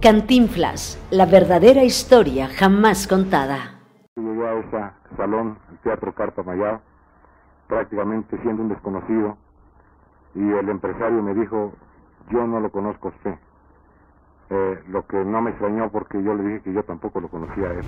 Cantinflas, la verdadera historia jamás contada. Llegué a ese salón, el Teatro Carta Mayá, prácticamente siendo un desconocido, y el empresario me dijo, yo no lo conozco a usted. Eh, lo que no me extrañó porque yo le dije que yo tampoco lo conocía a él.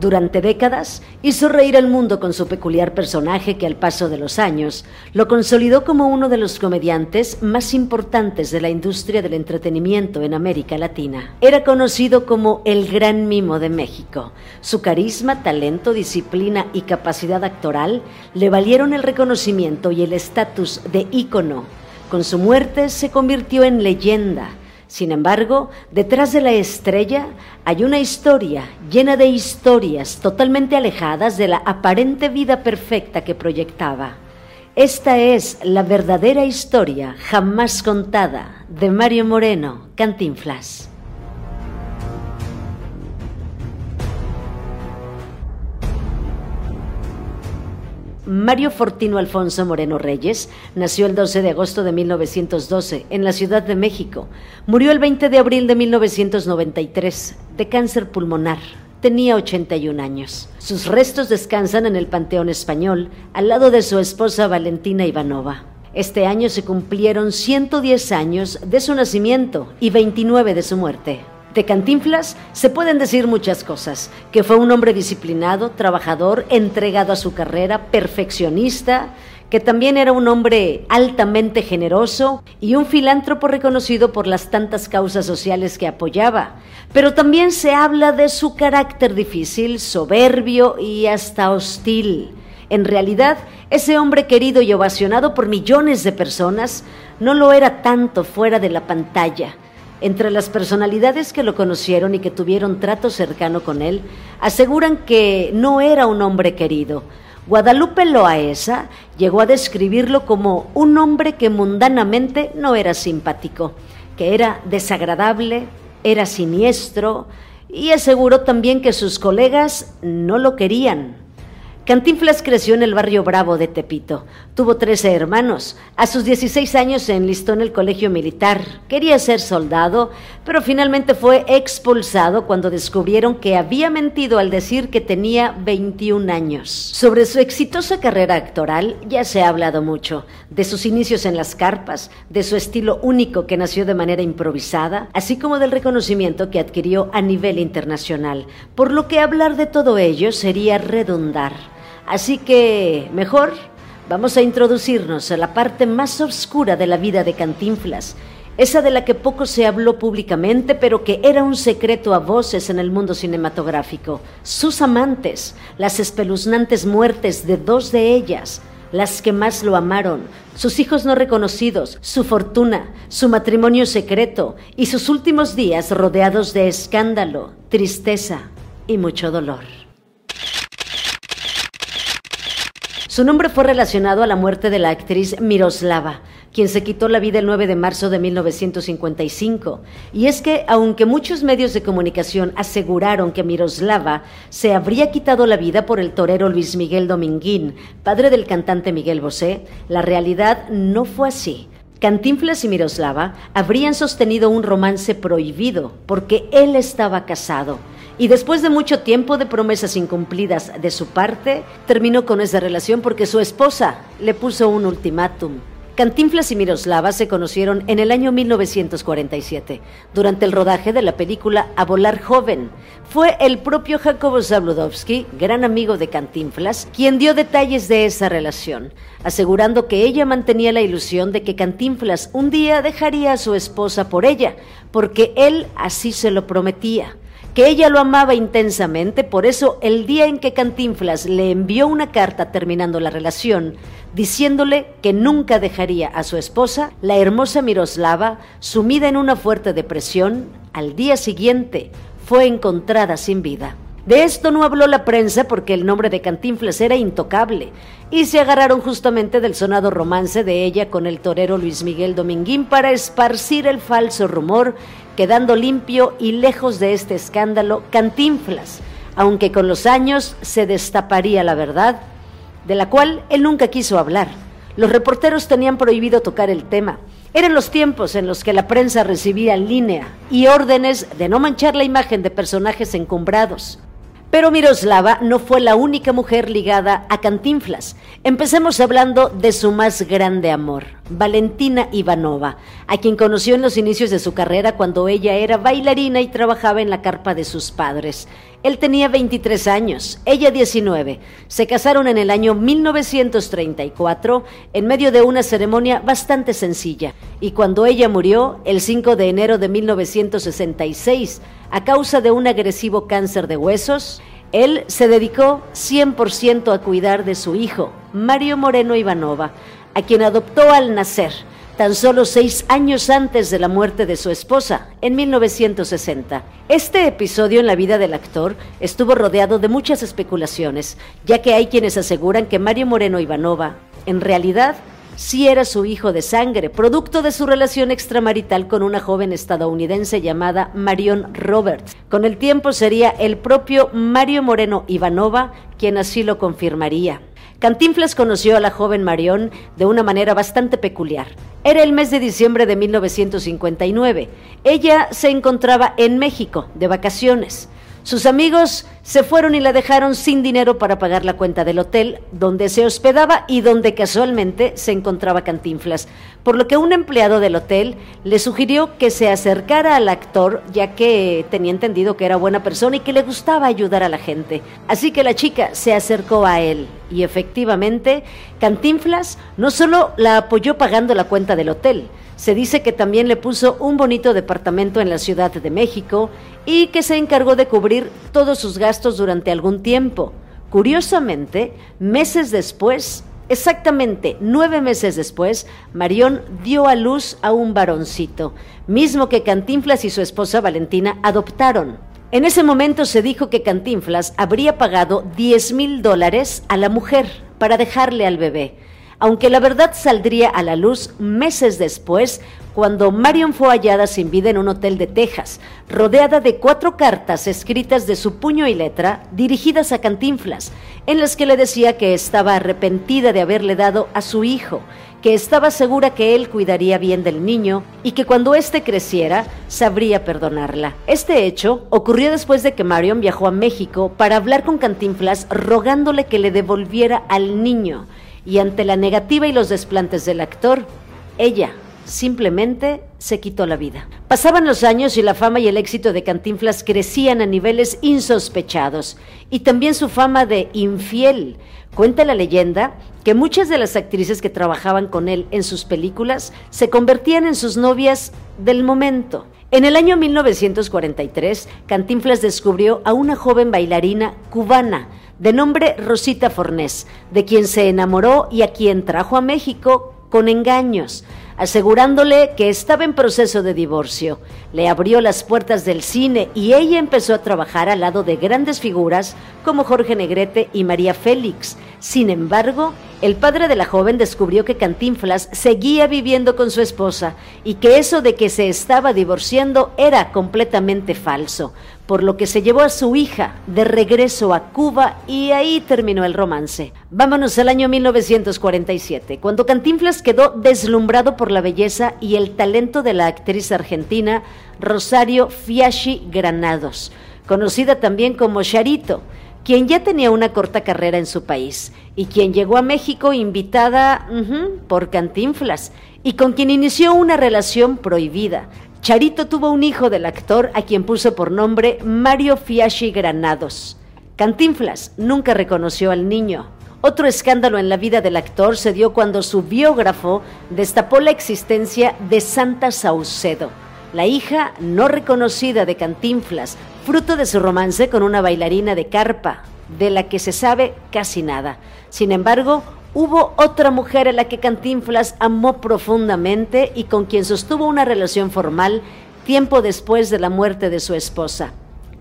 Durante décadas hizo reír al mundo con su peculiar personaje que al paso de los años lo consolidó como uno de los comediantes más importantes de la industria del entretenimiento en América Latina. Era conocido como el Gran Mimo de México. Su carisma, talento, disciplina y capacidad actoral le valieron el reconocimiento y el estatus de ícono. Con su muerte se convirtió en leyenda sin embargo, detrás de la estrella hay una historia llena de historias totalmente alejadas de la aparente vida perfecta que proyectaba. Esta es la verdadera historia jamás contada de Mario Moreno, Cantinflas. Mario Fortino Alfonso Moreno Reyes nació el 12 de agosto de 1912 en la Ciudad de México. Murió el 20 de abril de 1993 de cáncer pulmonar. Tenía 81 años. Sus restos descansan en el Panteón Español, al lado de su esposa Valentina Ivanova. Este año se cumplieron 110 años de su nacimiento y 29 de su muerte. De Cantinflas se pueden decir muchas cosas, que fue un hombre disciplinado, trabajador, entregado a su carrera, perfeccionista, que también era un hombre altamente generoso y un filántropo reconocido por las tantas causas sociales que apoyaba. Pero también se habla de su carácter difícil, soberbio y hasta hostil. En realidad, ese hombre querido y ovacionado por millones de personas no lo era tanto fuera de la pantalla entre las personalidades que lo conocieron y que tuvieron trato cercano con él, aseguran que no era un hombre querido. Guadalupe Loaesa llegó a describirlo como un hombre que mundanamente no era simpático, que era desagradable, era siniestro y aseguró también que sus colegas no lo querían. Cantinflas creció en el barrio Bravo de Tepito. Tuvo 13 hermanos. A sus 16 años se enlistó en el colegio militar. Quería ser soldado, pero finalmente fue expulsado cuando descubrieron que había mentido al decir que tenía 21 años. Sobre su exitosa carrera actoral ya se ha hablado mucho, de sus inicios en las carpas, de su estilo único que nació de manera improvisada, así como del reconocimiento que adquirió a nivel internacional, por lo que hablar de todo ello sería redundar. Así que, mejor, vamos a introducirnos a la parte más oscura de la vida de Cantinflas, esa de la que poco se habló públicamente, pero que era un secreto a voces en el mundo cinematográfico. Sus amantes, las espeluznantes muertes de dos de ellas, las que más lo amaron, sus hijos no reconocidos, su fortuna, su matrimonio secreto y sus últimos días rodeados de escándalo, tristeza y mucho dolor. Su nombre fue relacionado a la muerte de la actriz Miroslava, quien se quitó la vida el 9 de marzo de 1955. Y es que, aunque muchos medios de comunicación aseguraron que Miroslava se habría quitado la vida por el torero Luis Miguel Dominguín, padre del cantante Miguel Bosé, la realidad no fue así. Cantinflas y Miroslava habrían sostenido un romance prohibido porque él estaba casado y después de mucho tiempo de promesas incumplidas de su parte, terminó con esa relación porque su esposa le puso un ultimátum. Cantinflas y Miroslava se conocieron en el año 1947, durante el rodaje de la película A Volar Joven. Fue el propio Jacobo Zabludovsky, gran amigo de Cantinflas, quien dio detalles de esa relación, asegurando que ella mantenía la ilusión de que Cantinflas un día dejaría a su esposa por ella, porque él así se lo prometía que ella lo amaba intensamente, por eso el día en que Cantinflas le envió una carta terminando la relación, diciéndole que nunca dejaría a su esposa, la hermosa Miroslava, sumida en una fuerte depresión, al día siguiente fue encontrada sin vida. De esto no habló la prensa porque el nombre de Cantinflas era intocable y se agarraron justamente del sonado romance de ella con el torero Luis Miguel Dominguín para esparcir el falso rumor quedando limpio y lejos de este escándalo, Cantinflas aunque con los años se destaparía la verdad, de la cual él nunca quiso hablar. Los reporteros tenían prohibido tocar el tema. Eran los tiempos en los que la prensa recibía línea y órdenes de no manchar la imagen de personajes encumbrados. Pero Miroslava no fue la única mujer ligada a Cantinflas. Empecemos hablando de su más grande amor, Valentina Ivanova, a quien conoció en los inicios de su carrera cuando ella era bailarina y trabajaba en la carpa de sus padres. Él tenía 23 años, ella 19. Se casaron en el año 1934 en medio de una ceremonia bastante sencilla. Y cuando ella murió, el 5 de enero de 1966, a causa de un agresivo cáncer de huesos, él se dedicó 100% a cuidar de su hijo, Mario Moreno Ivanova, a quien adoptó al nacer, tan solo seis años antes de la muerte de su esposa, en 1960. Este episodio en la vida del actor estuvo rodeado de muchas especulaciones, ya que hay quienes aseguran que Mario Moreno Ivanova, en realidad, sí era su hijo de sangre, producto de su relación extramarital con una joven estadounidense llamada Marion Roberts. Con el tiempo sería el propio Mario Moreno Ivanova quien así lo confirmaría. Cantinflas conoció a la joven Marion de una manera bastante peculiar. Era el mes de diciembre de 1959. Ella se encontraba en México, de vacaciones. Sus amigos se fueron y la dejaron sin dinero para pagar la cuenta del hotel donde se hospedaba y donde casualmente se encontraba Cantinflas, por lo que un empleado del hotel le sugirió que se acercara al actor ya que tenía entendido que era buena persona y que le gustaba ayudar a la gente. Así que la chica se acercó a él y efectivamente Cantinflas no solo la apoyó pagando la cuenta del hotel, se dice que también le puso un bonito departamento en la Ciudad de México y que se encargó de cubrir todos sus gastos durante algún tiempo. Curiosamente, meses después, exactamente nueve meses después, Marión dio a luz a un varoncito, mismo que Cantinflas y su esposa Valentina adoptaron. En ese momento se dijo que Cantinflas habría pagado 10 mil dólares a la mujer para dejarle al bebé aunque la verdad saldría a la luz meses después, cuando Marion fue hallada sin vida en un hotel de Texas, rodeada de cuatro cartas escritas de su puño y letra dirigidas a Cantinflas, en las que le decía que estaba arrepentida de haberle dado a su hijo, que estaba segura que él cuidaría bien del niño y que cuando éste creciera sabría perdonarla. Este hecho ocurrió después de que Marion viajó a México para hablar con Cantinflas rogándole que le devolviera al niño y ante la negativa y los desplantes del actor, ella simplemente se quitó la vida. Pasaban los años y la fama y el éxito de Cantinflas crecían a niveles insospechados y también su fama de infiel. Cuenta la leyenda que muchas de las actrices que trabajaban con él en sus películas se convertían en sus novias del momento. En el año 1943, Cantinflas descubrió a una joven bailarina cubana de nombre Rosita Fornés, de quien se enamoró y a quien trajo a México con engaños, asegurándole que estaba en proceso de divorcio. Le abrió las puertas del cine y ella empezó a trabajar al lado de grandes figuras como Jorge Negrete y María Félix. Sin embargo, el padre de la joven descubrió que Cantinflas seguía viviendo con su esposa y que eso de que se estaba divorciando era completamente falso, por lo que se llevó a su hija de regreso a Cuba y ahí terminó el romance. Vámonos al año 1947, cuando Cantinflas quedó deslumbrado por la belleza y el talento de la actriz argentina Rosario Fiaschi Granados, conocida también como Charito, quien ya tenía una corta carrera en su país y quien llegó a México invitada por Cantinflas y con quien inició una relación prohibida, Charito tuvo un hijo del actor a quien puso por nombre Mario Fiaschi Granados. Cantinflas nunca reconoció al niño. Otro escándalo en la vida del actor se dio cuando su biógrafo destapó la existencia de Santa Saucedo, la hija no reconocida de Cantinflas, fruto de su romance con una bailarina de carpa, de la que se sabe casi nada. Sin embargo, Hubo otra mujer a la que Cantinflas amó profundamente y con quien sostuvo una relación formal tiempo después de la muerte de su esposa,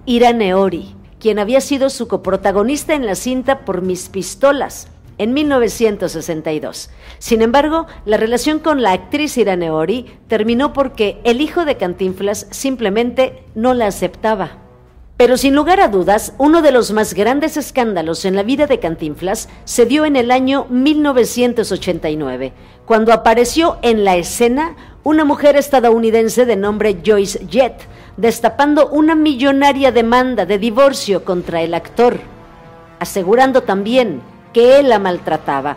Irene Ori, quien había sido su coprotagonista en la cinta por Mis Pistolas en 1962. Sin embargo, la relación con la actriz Irene Ori terminó porque el hijo de Cantinflas simplemente no la aceptaba. Pero sin lugar a dudas, uno de los más grandes escándalos en la vida de Cantinflas se dio en el año 1989, cuando apareció en la escena una mujer estadounidense de nombre Joyce Jett, destapando una millonaria demanda de divorcio contra el actor, asegurando también que él la maltrataba.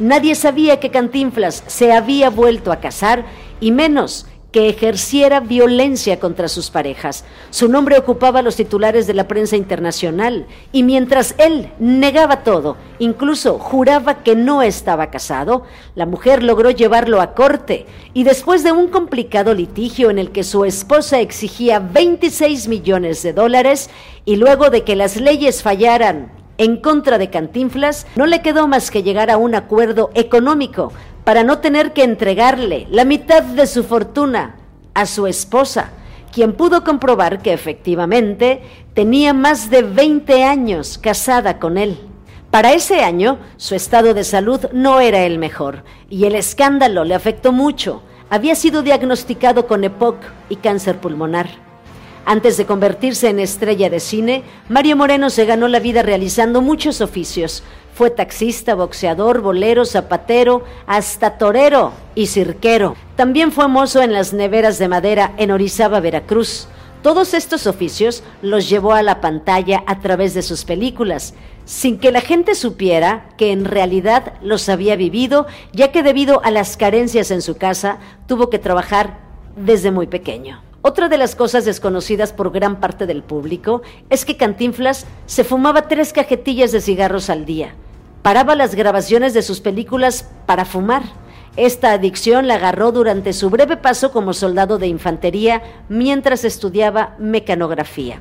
Nadie sabía que Cantinflas se había vuelto a casar y menos que ejerciera violencia contra sus parejas. Su nombre ocupaba los titulares de la prensa internacional y mientras él negaba todo, incluso juraba que no estaba casado, la mujer logró llevarlo a corte y después de un complicado litigio en el que su esposa exigía 26 millones de dólares y luego de que las leyes fallaran en contra de Cantinflas, no le quedó más que llegar a un acuerdo económico para no tener que entregarle la mitad de su fortuna a su esposa, quien pudo comprobar que efectivamente tenía más de 20 años casada con él. Para ese año, su estado de salud no era el mejor y el escándalo le afectó mucho. Había sido diagnosticado con EPOC y cáncer pulmonar. Antes de convertirse en estrella de cine, Mario Moreno se ganó la vida realizando muchos oficios, fue taxista, boxeador, bolero, zapatero, hasta torero y cirquero. También fue mozo en las neveras de madera en Orizaba, Veracruz. Todos estos oficios los llevó a la pantalla a través de sus películas, sin que la gente supiera que en realidad los había vivido, ya que debido a las carencias en su casa tuvo que trabajar desde muy pequeño. Otra de las cosas desconocidas por gran parte del público es que Cantinflas se fumaba tres cajetillas de cigarros al día paraba las grabaciones de sus películas para fumar. Esta adicción la agarró durante su breve paso como soldado de infantería mientras estudiaba mecanografía.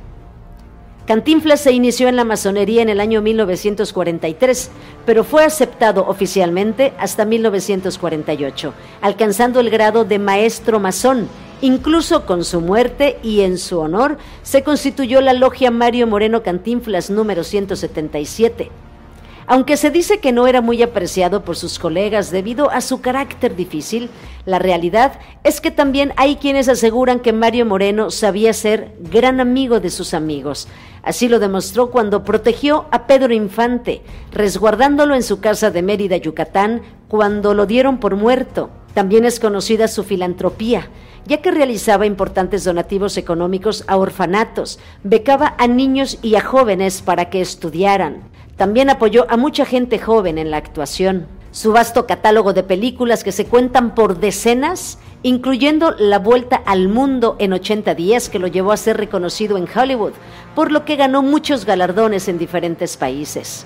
Cantinflas se inició en la masonería en el año 1943, pero fue aceptado oficialmente hasta 1948, alcanzando el grado de maestro masón. Incluso con su muerte y en su honor se constituyó la logia Mario Moreno Cantinflas número 177. Aunque se dice que no era muy apreciado por sus colegas debido a su carácter difícil, la realidad es que también hay quienes aseguran que Mario Moreno sabía ser gran amigo de sus amigos. Así lo demostró cuando protegió a Pedro Infante, resguardándolo en su casa de Mérida, Yucatán, cuando lo dieron por muerto. También es conocida su filantropía ya que realizaba importantes donativos económicos a orfanatos, becaba a niños y a jóvenes para que estudiaran. También apoyó a mucha gente joven en la actuación. Su vasto catálogo de películas que se cuentan por decenas, incluyendo La Vuelta al Mundo en 80 días, que lo llevó a ser reconocido en Hollywood, por lo que ganó muchos galardones en diferentes países.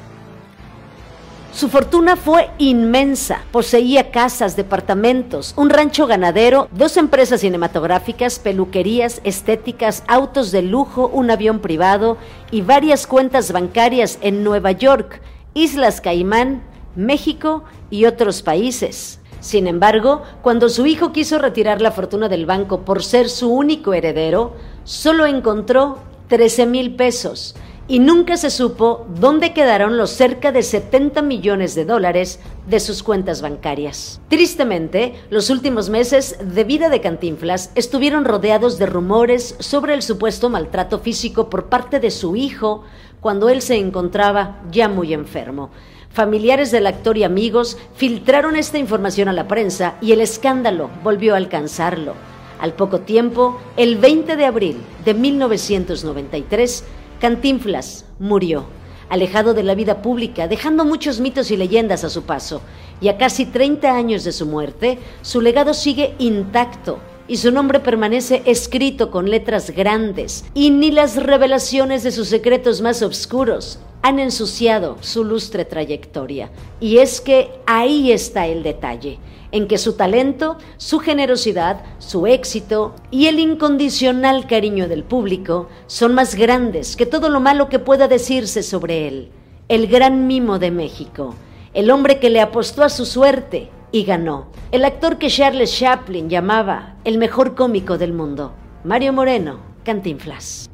Su fortuna fue inmensa. Poseía casas, departamentos, un rancho ganadero, dos empresas cinematográficas, peluquerías, estéticas, autos de lujo, un avión privado y varias cuentas bancarias en Nueva York, Islas Caimán, México y otros países. Sin embargo, cuando su hijo quiso retirar la fortuna del banco por ser su único heredero, solo encontró 13 mil pesos y nunca se supo dónde quedaron los cerca de 70 millones de dólares de sus cuentas bancarias. Tristemente, los últimos meses de vida de Cantinflas estuvieron rodeados de rumores sobre el supuesto maltrato físico por parte de su hijo cuando él se encontraba ya muy enfermo. Familiares del actor y amigos filtraron esta información a la prensa y el escándalo volvió a alcanzarlo. Al poco tiempo, el 20 de abril de 1993, Cantinflas murió, alejado de la vida pública, dejando muchos mitos y leyendas a su paso, y a casi 30 años de su muerte, su legado sigue intacto y su nombre permanece escrito con letras grandes, y ni las revelaciones de sus secretos más oscuros han ensuciado su lustre trayectoria. Y es que ahí está el detalle en que su talento, su generosidad, su éxito y el incondicional cariño del público son más grandes que todo lo malo que pueda decirse sobre él. El gran mimo de México, el hombre que le apostó a su suerte y ganó, el actor que Charles Chaplin llamaba el mejor cómico del mundo, Mario Moreno, Cantinflas.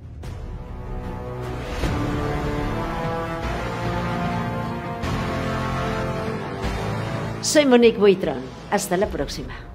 Soy Monique Buitrón. Hasta la próxima.